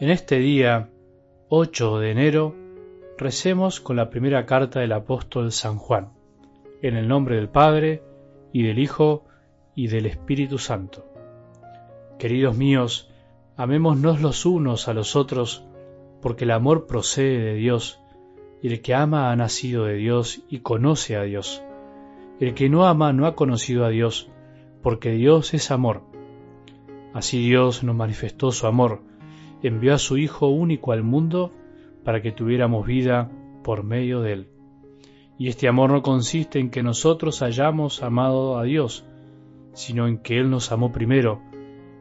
En este día, 8 de enero, recemos con la primera carta del apóstol San Juan, en el nombre del Padre, y del Hijo, y del Espíritu Santo. Queridos míos, amémonos los unos a los otros, porque el amor procede de Dios, y el que ama ha nacido de Dios y conoce a Dios. El que no ama no ha conocido a Dios, porque Dios es amor. Así Dios nos manifestó su amor, envió a su Hijo único al mundo para que tuviéramos vida por medio de él. Y este amor no consiste en que nosotros hayamos amado a Dios, sino en que Él nos amó primero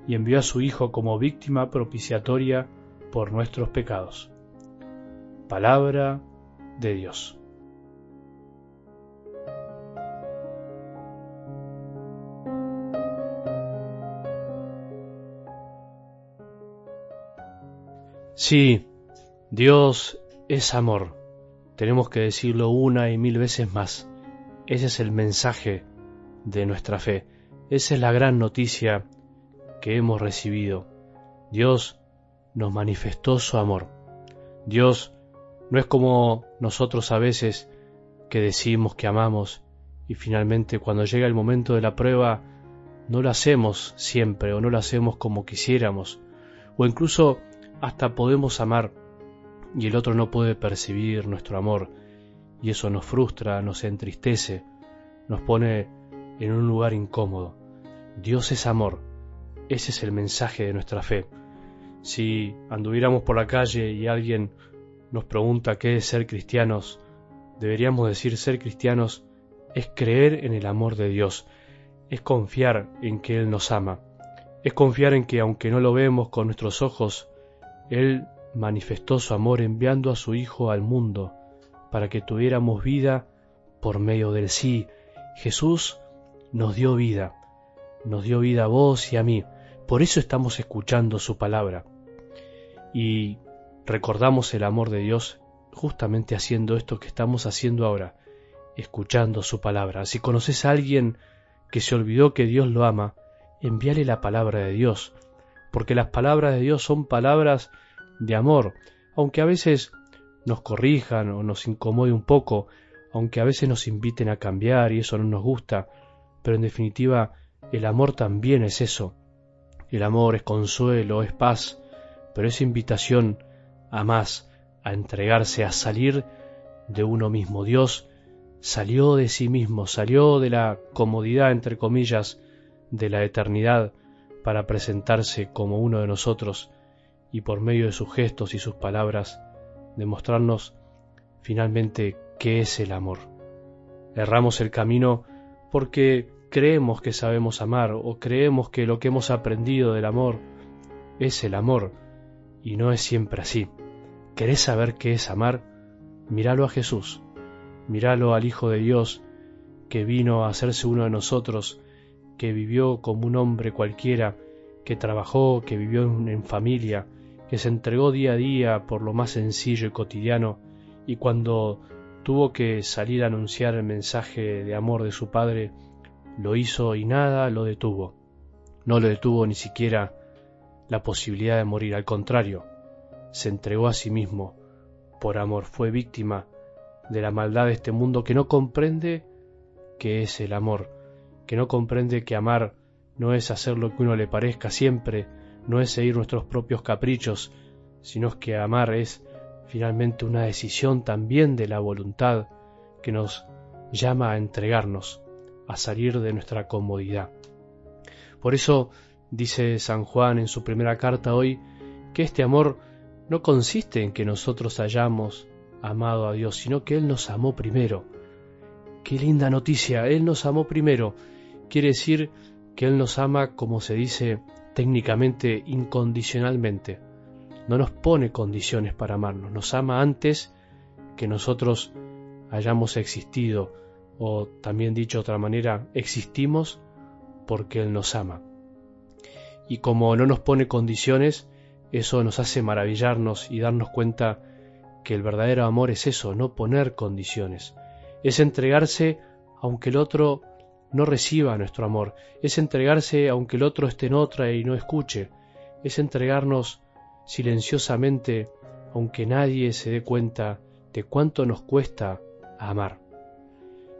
y envió a su Hijo como víctima propiciatoria por nuestros pecados. Palabra de Dios. Sí, Dios es amor. Tenemos que decirlo una y mil veces más. Ese es el mensaje de nuestra fe. Esa es la gran noticia que hemos recibido. Dios nos manifestó su amor. Dios no es como nosotros a veces que decimos que amamos y finalmente cuando llega el momento de la prueba no lo hacemos siempre o no lo hacemos como quisiéramos o incluso hasta podemos amar y el otro no puede percibir nuestro amor y eso nos frustra, nos entristece, nos pone en un lugar incómodo. Dios es amor, ese es el mensaje de nuestra fe. Si anduviéramos por la calle y alguien nos pregunta qué es ser cristianos, deberíamos decir ser cristianos es creer en el amor de Dios, es confiar en que Él nos ama, es confiar en que aunque no lo vemos con nuestros ojos, él manifestó su amor enviando a su Hijo al mundo para que tuviéramos vida por medio del sí. Jesús nos dio vida, nos dio vida a vos y a mí. Por eso estamos escuchando su palabra. Y recordamos el amor de Dios justamente haciendo esto que estamos haciendo ahora, escuchando su palabra. Si conoces a alguien que se olvidó que Dios lo ama, envíale la palabra de Dios, porque las palabras de Dios son palabras de amor, aunque a veces nos corrijan o nos incomode un poco, aunque a veces nos inviten a cambiar y eso no nos gusta, pero en definitiva el amor también es eso. El amor es consuelo, es paz, pero es invitación a más, a entregarse, a salir de uno mismo. Dios salió de sí mismo, salió de la comodidad, entre comillas, de la eternidad, para presentarse como uno de nosotros y por medio de sus gestos y sus palabras demostrarnos finalmente qué es el amor. Erramos el camino porque creemos que sabemos amar o creemos que lo que hemos aprendido del amor es el amor y no es siempre así. ¿Querés saber qué es amar? Míralo a Jesús, míralo al Hijo de Dios que vino a hacerse uno de nosotros que vivió como un hombre cualquiera, que trabajó, que vivió en, familia, que se entregó día a día por lo más sencillo y cotidiano, y cuando tuvo que salir a anunciar el mensaje de amor de su padre, lo hizo y nada lo detuvo. No lo detuvo ni siquiera la posibilidad de morir, al contrario, se entregó a sí mismo por amor, fue víctima de la maldad de este mundo que no comprende qué es el amor, que no comprende que amar no es hacer lo que uno le parezca siempre, no es seguir nuestros propios caprichos, sino que amar es finalmente una decisión también de la voluntad que nos llama a entregarnos, a salir de nuestra comodidad. Por eso dice San Juan en su primera carta hoy que este amor no consiste en que nosotros hayamos amado a Dios, sino que Él nos amó primero. Qué linda noticia, Él nos amó primero quiere decir que Él nos ama, como se dice técnicamente, incondicionalmente. No nos pone condiciones para amarnos, nos ama antes que nosotros hayamos existido, o también dicho de otra manera, existimos porque Él nos ama. Y como no nos pone condiciones, eso nos hace maravillarnos y darnos cuenta que el verdadero amor es eso, no poner condiciones, es entregarse aunque el otro no reciba nuestro amor, es entregarse aunque el otro esté en otra y no escuche, es entregarnos silenciosamente, aunque nadie se dé cuenta de cuánto nos cuesta amar.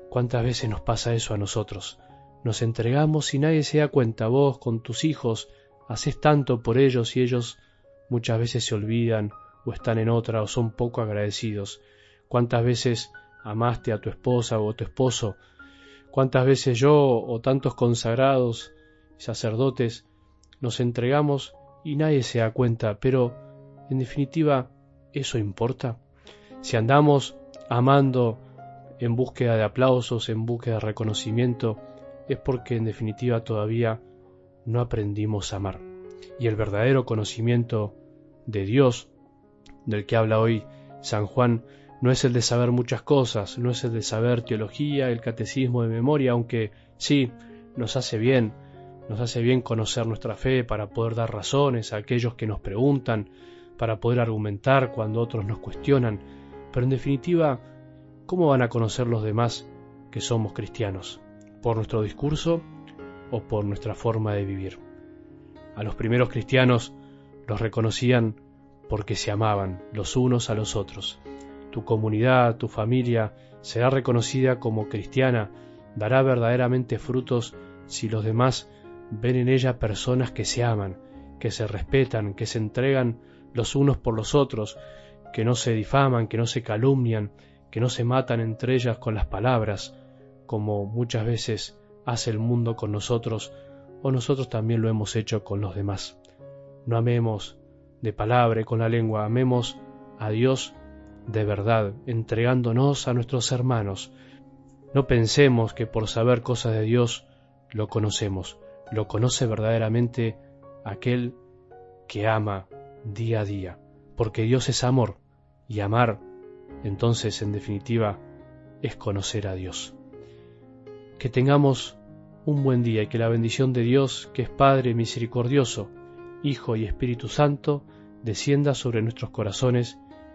¿Cuántas veces nos pasa eso a nosotros? Nos entregamos y nadie se da cuenta. Vos con tus hijos haces tanto por ellos y ellos muchas veces se olvidan o están en otra o son poco agradecidos. ¿Cuántas veces amaste a tu esposa o a tu esposo? ¿Cuántas veces yo o tantos consagrados y sacerdotes nos entregamos y nadie se da cuenta? Pero, en definitiva, ¿eso importa? Si andamos amando en búsqueda de aplausos, en búsqueda de reconocimiento, es porque en definitiva todavía no aprendimos a amar. Y el verdadero conocimiento de Dios, del que habla hoy San Juan, no es el de saber muchas cosas, no es el de saber teología, el catecismo de memoria, aunque sí, nos hace bien, nos hace bien conocer nuestra fe para poder dar razones a aquellos que nos preguntan, para poder argumentar cuando otros nos cuestionan, pero en definitiva, ¿cómo van a conocer los demás que somos cristianos? ¿Por nuestro discurso o por nuestra forma de vivir? A los primeros cristianos los reconocían porque se amaban los unos a los otros. Tu comunidad, tu familia será reconocida como cristiana, dará verdaderamente frutos si los demás ven en ella personas que se aman, que se respetan, que se entregan los unos por los otros, que no se difaman, que no se calumnian, que no se matan entre ellas con las palabras, como muchas veces hace el mundo con nosotros, o nosotros también lo hemos hecho con los demás. No amemos de palabra y con la lengua, amemos a Dios de verdad, entregándonos a nuestros hermanos. No pensemos que por saber cosas de Dios lo conocemos, lo conoce verdaderamente aquel que ama día a día, porque Dios es amor, y amar, entonces, en definitiva, es conocer a Dios. Que tengamos un buen día y que la bendición de Dios, que es Padre misericordioso, Hijo y Espíritu Santo, descienda sobre nuestros corazones